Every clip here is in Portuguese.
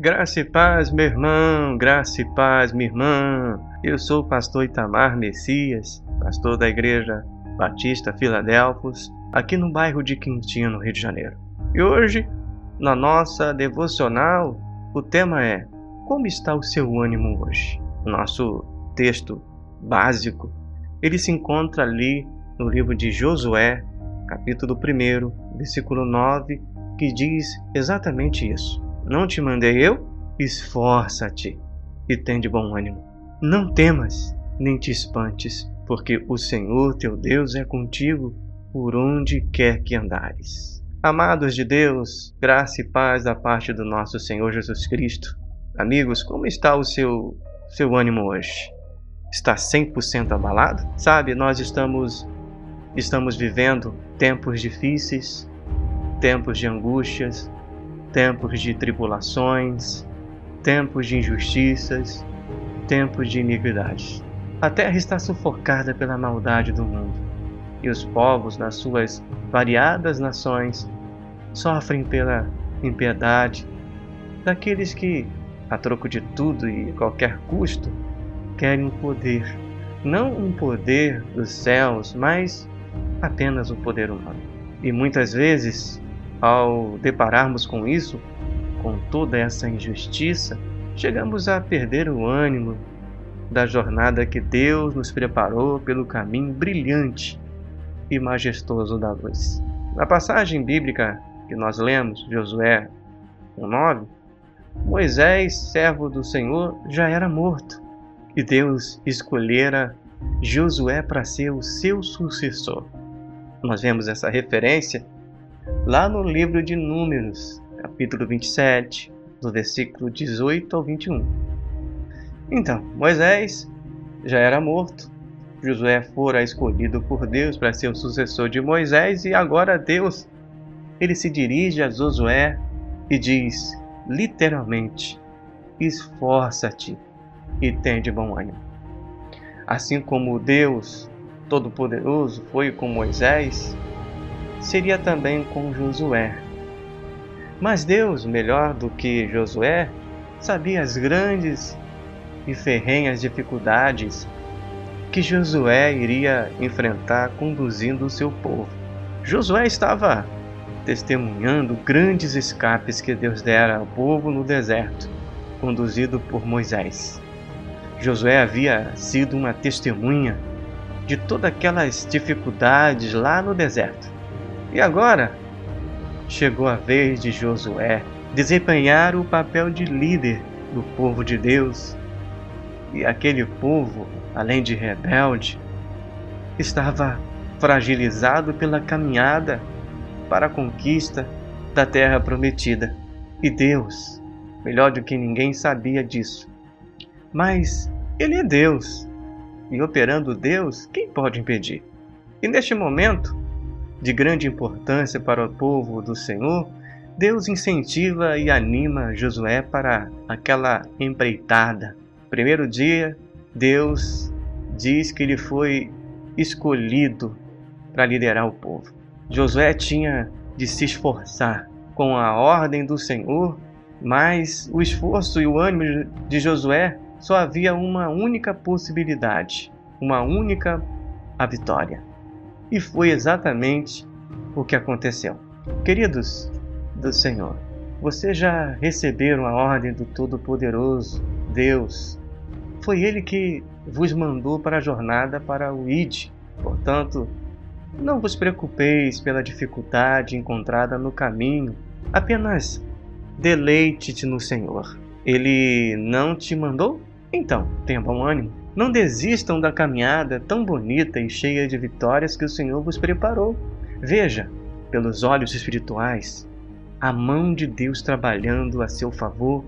Graça e paz, meu irmão, graça e paz, minha irmã. Eu sou o pastor Itamar Messias, pastor da Igreja Batista Filadelfos, aqui no bairro de Quintino, Rio de Janeiro. E hoje, na nossa devocional, o tema é Como está o seu ânimo hoje? Nosso texto básico, ele se encontra ali no livro de Josué, capítulo 1, versículo 9, que diz exatamente isso. Não te mandei eu? Esforça-te e tem de bom ânimo. Não temas, nem te espantes, porque o Senhor teu Deus é contigo por onde quer que andares. Amados de Deus, graça e paz da parte do nosso Senhor Jesus Cristo. Amigos, como está o seu seu ânimo hoje? Está 100% abalado? Sabe, nós estamos estamos vivendo tempos difíceis, tempos de angústias, tempos de tribulações, tempos de injustiças, tempos de iniquidades. A terra está sufocada pela maldade do mundo, e os povos nas suas variadas nações sofrem pela impiedade daqueles que, a troco de tudo e qualquer custo, querem o poder, não um poder dos céus, mas apenas o poder humano. E muitas vezes ao depararmos com isso, com toda essa injustiça, chegamos a perder o ânimo da jornada que Deus nos preparou pelo caminho brilhante e majestoso da luz. Na passagem bíblica que nós lemos, Josué 1:9, Moisés, servo do Senhor, já era morto, e Deus escolhera Josué para ser o seu sucessor. Nós vemos essa referência lá no livro de Números, capítulo 27, do versículo 18 ao 21. Então, Moisés já era morto, Josué fora escolhido por Deus para ser o sucessor de Moisés e agora Deus ele se dirige a Josué e diz, literalmente, esforça-te e tem de bom ânimo. Assim como Deus Todo-Poderoso foi com Moisés, seria também com Josué. Mas Deus, melhor do que Josué, sabia as grandes e ferrenhas dificuldades que Josué iria enfrentar conduzindo o seu povo. Josué estava testemunhando grandes escapes que Deus dera ao povo no deserto, conduzido por Moisés. Josué havia sido uma testemunha de todas aquelas dificuldades lá no deserto. E agora chegou a vez de Josué desempenhar o papel de líder do povo de Deus. E aquele povo, além de rebelde, estava fragilizado pela caminhada para a conquista da terra prometida. E Deus, melhor do que ninguém, sabia disso. Mas Ele é Deus. E operando Deus, quem pode impedir? E neste momento, de grande importância para o povo do Senhor, Deus incentiva e anima Josué para aquela empreitada. Primeiro dia, Deus diz que ele foi escolhido para liderar o povo. Josué tinha de se esforçar com a ordem do Senhor, mas o esforço e o ânimo de Josué só havia uma única possibilidade, uma única a vitória. E foi exatamente o que aconteceu. Queridos do Senhor, vocês já receberam a ordem do Todo-Poderoso Deus. Foi Ele que vos mandou para a jornada para o ID. Portanto, não vos preocupeis pela dificuldade encontrada no caminho, apenas deleite-te no Senhor. Ele não te mandou? Então, tenha bom ânimo. Não desistam da caminhada tão bonita e cheia de vitórias que o Senhor vos preparou. Veja, pelos olhos espirituais, a mão de Deus trabalhando a seu favor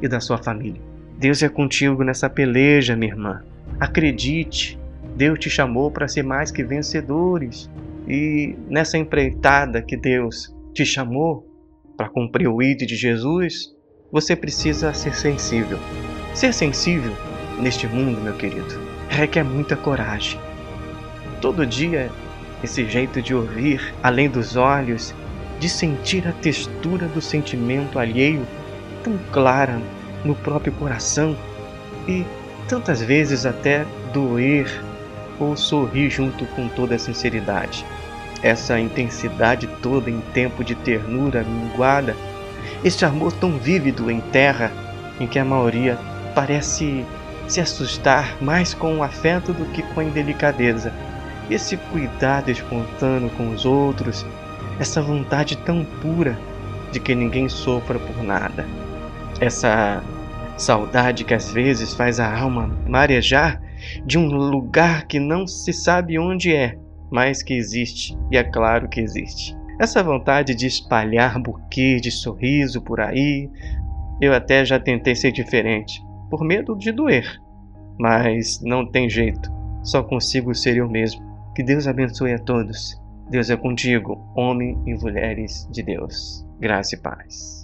e da sua família. Deus é contigo nessa peleja, minha irmã. Acredite, Deus te chamou para ser mais que vencedores. E nessa empreitada que Deus te chamou para cumprir o ídolo de Jesus, você precisa ser sensível. Ser sensível neste mundo, meu querido, requer muita coragem. Todo dia, esse jeito de ouvir além dos olhos, de sentir a textura do sentimento alheio, tão clara no próprio coração e tantas vezes até doer ou sorrir junto com toda a sinceridade. Essa intensidade toda em tempo de ternura minguada, este amor tão vívido em terra em que a maioria parece se assustar mais com o afeto do que com a indelicadeza. Esse cuidado espontâneo com os outros, essa vontade tão pura de que ninguém sofra por nada. Essa saudade que às vezes faz a alma marejar de um lugar que não se sabe onde é, mas que existe, e é claro que existe. Essa vontade de espalhar buquê de sorriso por aí, eu até já tentei ser diferente, por medo de doer. Mas não tem jeito, só consigo ser eu mesmo. Que Deus abençoe a todos. Deus é contigo, homem e mulheres de Deus. Graça e paz.